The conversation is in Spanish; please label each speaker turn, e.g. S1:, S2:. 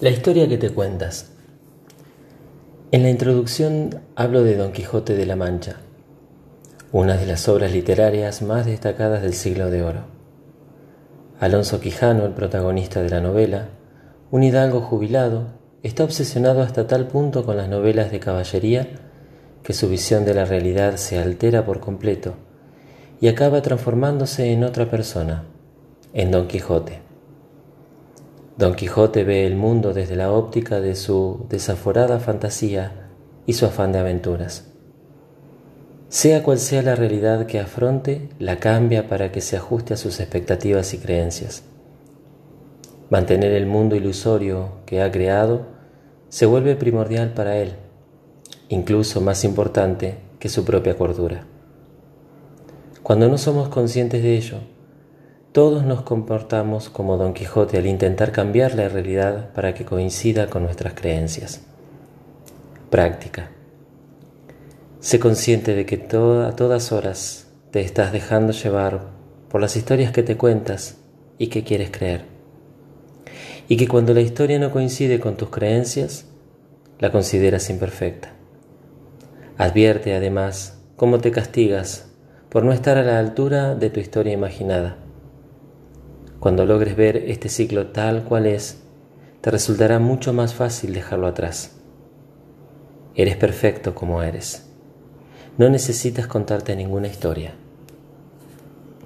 S1: La historia que te cuentas. En la introducción hablo de Don Quijote de la Mancha, una de las obras literarias más destacadas del siglo de oro. Alonso Quijano, el protagonista de la novela, un hidalgo jubilado, está obsesionado hasta tal punto con las novelas de caballería que su visión de la realidad se altera por completo y acaba transformándose en otra persona, en Don Quijote. Don Quijote ve el mundo desde la óptica de su desaforada fantasía y su afán de aventuras. Sea cual sea la realidad que afronte, la cambia para que se ajuste a sus expectativas y creencias. Mantener el mundo ilusorio que ha creado se vuelve primordial para él, incluso más importante que su propia cordura. Cuando no somos conscientes de ello, todos nos comportamos como Don Quijote al intentar cambiar la realidad para que coincida con nuestras creencias. Práctica. Sé consciente de que a todas horas te estás dejando llevar por las historias que te cuentas y que quieres creer. Y que cuando la historia no coincide con tus creencias, la consideras imperfecta. Advierte además cómo te castigas por no estar a la altura de tu historia imaginada cuando logres ver este ciclo tal cual es, te resultará mucho más fácil dejarlo atrás. Eres perfecto como eres. No necesitas contarte ninguna historia.